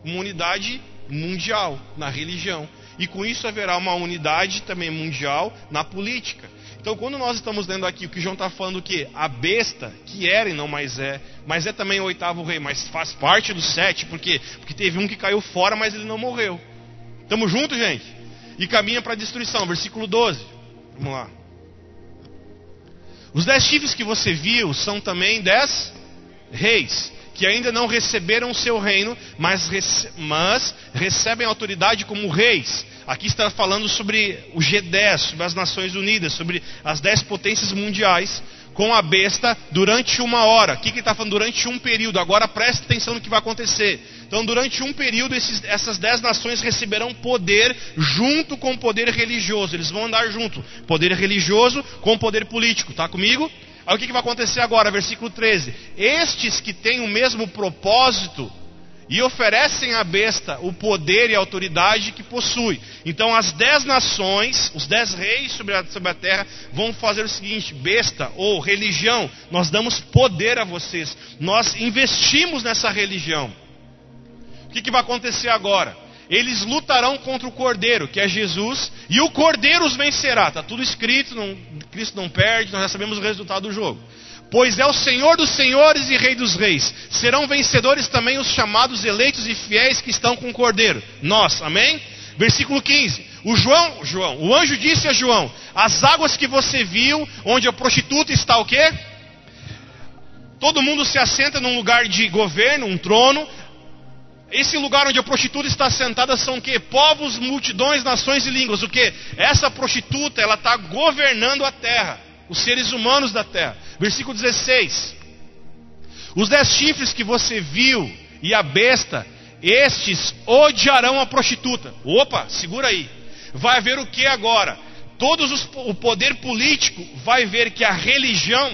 Uma unidade mundial na religião. E com isso haverá uma unidade também mundial na política. Então, quando nós estamos lendo aqui o que João está falando, que a besta, que era e não mais é, mas é também o oitavo rei, mas faz parte dos sete, porque porque teve um que caiu fora, mas ele não morreu. Estamos juntos, gente? E caminha para a destruição. Versículo 12. Vamos lá. Os dez chifres que você viu são também dez reis que ainda não receberam o seu reino, mas, mas recebem autoridade como reis. Aqui está falando sobre o G10, sobre as Nações Unidas, sobre as dez potências mundiais, com a besta durante uma hora. O que, está falando? Durante um período. Agora preste atenção no que vai acontecer. Então, durante um período, esses, essas dez nações receberão poder junto com o poder religioso. Eles vão andar junto. Poder religioso com poder político. Está comigo? Aí o que, que vai acontecer agora? Versículo 13. Estes que têm o mesmo propósito e oferecem à besta o poder e a autoridade que possui. Então as dez nações, os dez reis sobre a, sobre a terra, vão fazer o seguinte: besta ou religião, nós damos poder a vocês, nós investimos nessa religião. O que, que vai acontecer agora? Eles lutarão contra o cordeiro, que é Jesus, e o cordeiro os vencerá. Está tudo escrito, não, Cristo não perde, nós já sabemos o resultado do jogo pois é o Senhor dos senhores e Rei dos reis. Serão vencedores também os chamados eleitos e fiéis que estão com o Cordeiro. Nós, amém? Versículo 15. O João, João, o anjo disse a João: As águas que você viu, onde a prostituta está o quê? Todo mundo se assenta num lugar de governo, um trono. Esse lugar onde a prostituta está sentada são o quê? Povos, multidões, nações e línguas. O quê? Essa prostituta, ela está governando a terra os seres humanos da terra. Versículo 16: Os dez chifres que você viu e a besta, estes odiarão a prostituta. Opa, segura aí. Vai haver o que agora? Todos os, o poder político vai ver que a religião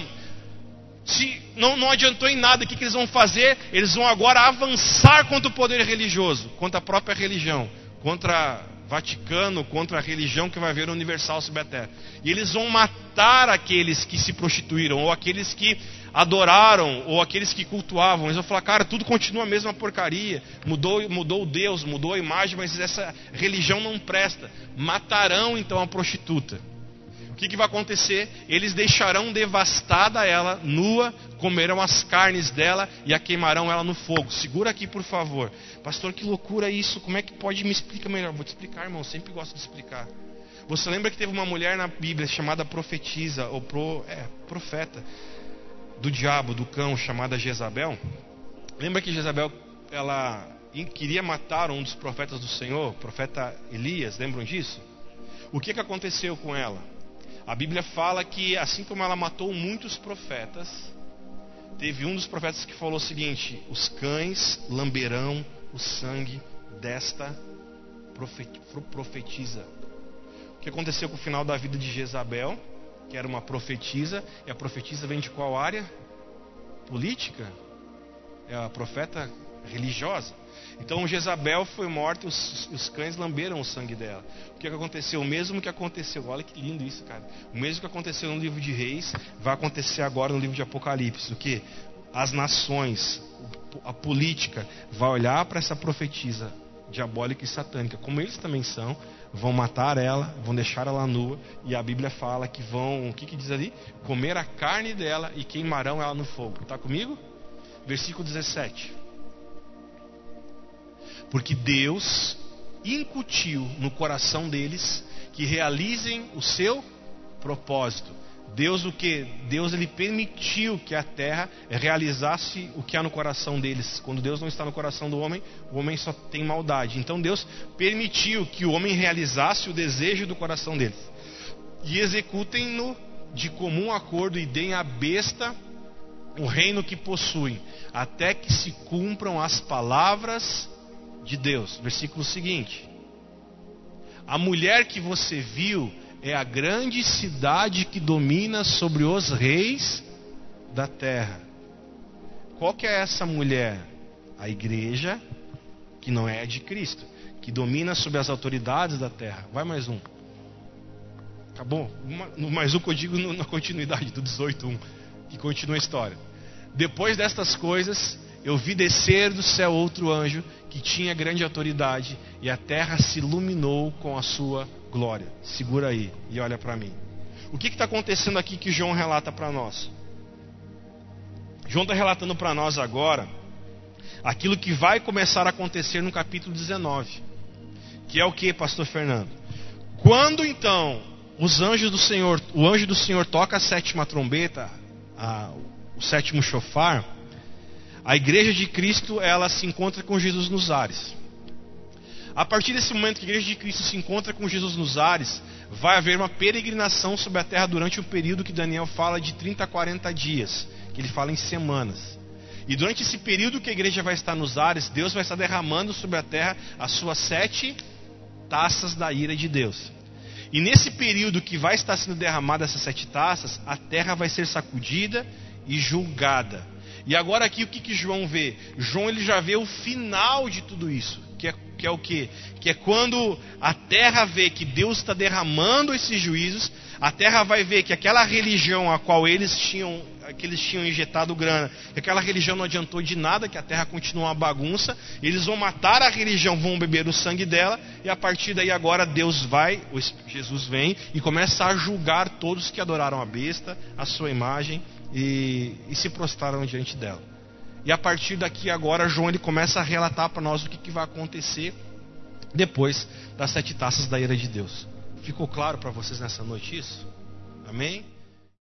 se não, não adiantou em nada. O que, que eles vão fazer? Eles vão agora avançar contra o poder religioso, contra a própria religião, contra Vaticano contra a religião que vai haver universal sobre a. E eles vão matar aqueles que se prostituíram, ou aqueles que adoraram, ou aqueles que cultuavam. Eles vão falar, cara, tudo continua a mesma porcaria. Mudou, mudou o Deus, mudou a imagem, mas essa religião não presta. Matarão então a prostituta que, que vai acontecer? Eles deixarão devastada ela, nua, comerão as carnes dela e a queimarão ela no fogo. Segura aqui, por favor. Pastor, que loucura isso. Como é que pode me explicar melhor? Vou te explicar, irmão. Sempre gosto de explicar. Você lembra que teve uma mulher na Bíblia chamada profetisa, ou pro, é, profeta, do diabo, do cão, chamada Jezabel? Lembra que Jezabel, ela queria matar um dos profetas do Senhor, o profeta Elias, lembram disso? O que, que aconteceu com ela? A Bíblia fala que, assim como ela matou muitos profetas, teve um dos profetas que falou o seguinte: Os cães lamberão o sangue desta profetisa. O que aconteceu com o final da vida de Jezabel, que era uma profetisa, e a profetisa vem de qual área? Política? É a profeta religiosa. Então Jezabel foi morta e os, os, cães lamberam o sangue dela. O que, que aconteceu? O mesmo que aconteceu, olha que lindo isso, cara. O mesmo que aconteceu no livro de Reis, vai acontecer agora no livro de Apocalipse. O que? As nações, a política, vai olhar para essa profetisa diabólica e satânica, como eles também são, vão matar ela, vão deixar ela nua, e a Bíblia fala que vão, o que, que diz ali? Comer a carne dela e queimarão ela no fogo. Está comigo? Versículo 17 porque Deus incutiu no coração deles que realizem o seu propósito. Deus o que? Deus ele permitiu que a terra realizasse o que há no coração deles. Quando Deus não está no coração do homem, o homem só tem maldade. Então Deus permitiu que o homem realizasse o desejo do coração deles. E executem-no de comum acordo e deem à besta o reino que possuem, até que se cumpram as palavras de Deus. Versículo seguinte: A mulher que você viu é a grande cidade que domina sobre os reis da terra. Qual que é essa mulher? A igreja que não é de Cristo, que domina sobre as autoridades da terra. Vai mais um. Acabou? Mais um que eu digo na continuidade do 18.1, que continua a história. Depois destas coisas, eu vi descer do céu outro anjo que tinha grande autoridade e a terra se iluminou com a sua glória. Segura aí e olha para mim. O que está acontecendo aqui que João relata para nós? João está relatando para nós agora aquilo que vai começar a acontecer no capítulo 19, que é o que, Pastor Fernando? Quando então os anjos do Senhor, o anjo do Senhor toca a sétima trombeta, a, o sétimo chofar a igreja de Cristo ela se encontra com Jesus nos ares. A partir desse momento que a igreja de Cristo se encontra com Jesus nos ares, vai haver uma peregrinação sobre a terra durante um período que Daniel fala de 30 a 40 dias, que ele fala em semanas. E durante esse período que a igreja vai estar nos ares, Deus vai estar derramando sobre a terra as suas sete taças da ira de Deus. E nesse período que vai estar sendo derramada essas sete taças, a terra vai ser sacudida e julgada. E agora aqui o que, que João vê? João ele já vê o final de tudo isso, que é, que é o que? Que é quando a terra vê que Deus está derramando esses juízos, a terra vai ver que aquela religião a qual eles tinham que eles tinham injetado grana, que aquela religião não adiantou de nada, que a terra continua uma bagunça, eles vão matar a religião, vão beber o sangue dela, e a partir daí agora Deus vai, Jesus vem e começa a julgar todos que adoraram a besta, a sua imagem e, e se prostraram diante dela. E a partir daqui agora João ele começa a relatar para nós o que, que vai acontecer depois das sete taças da ira de Deus. Ficou claro para vocês nessa noite isso? Amém?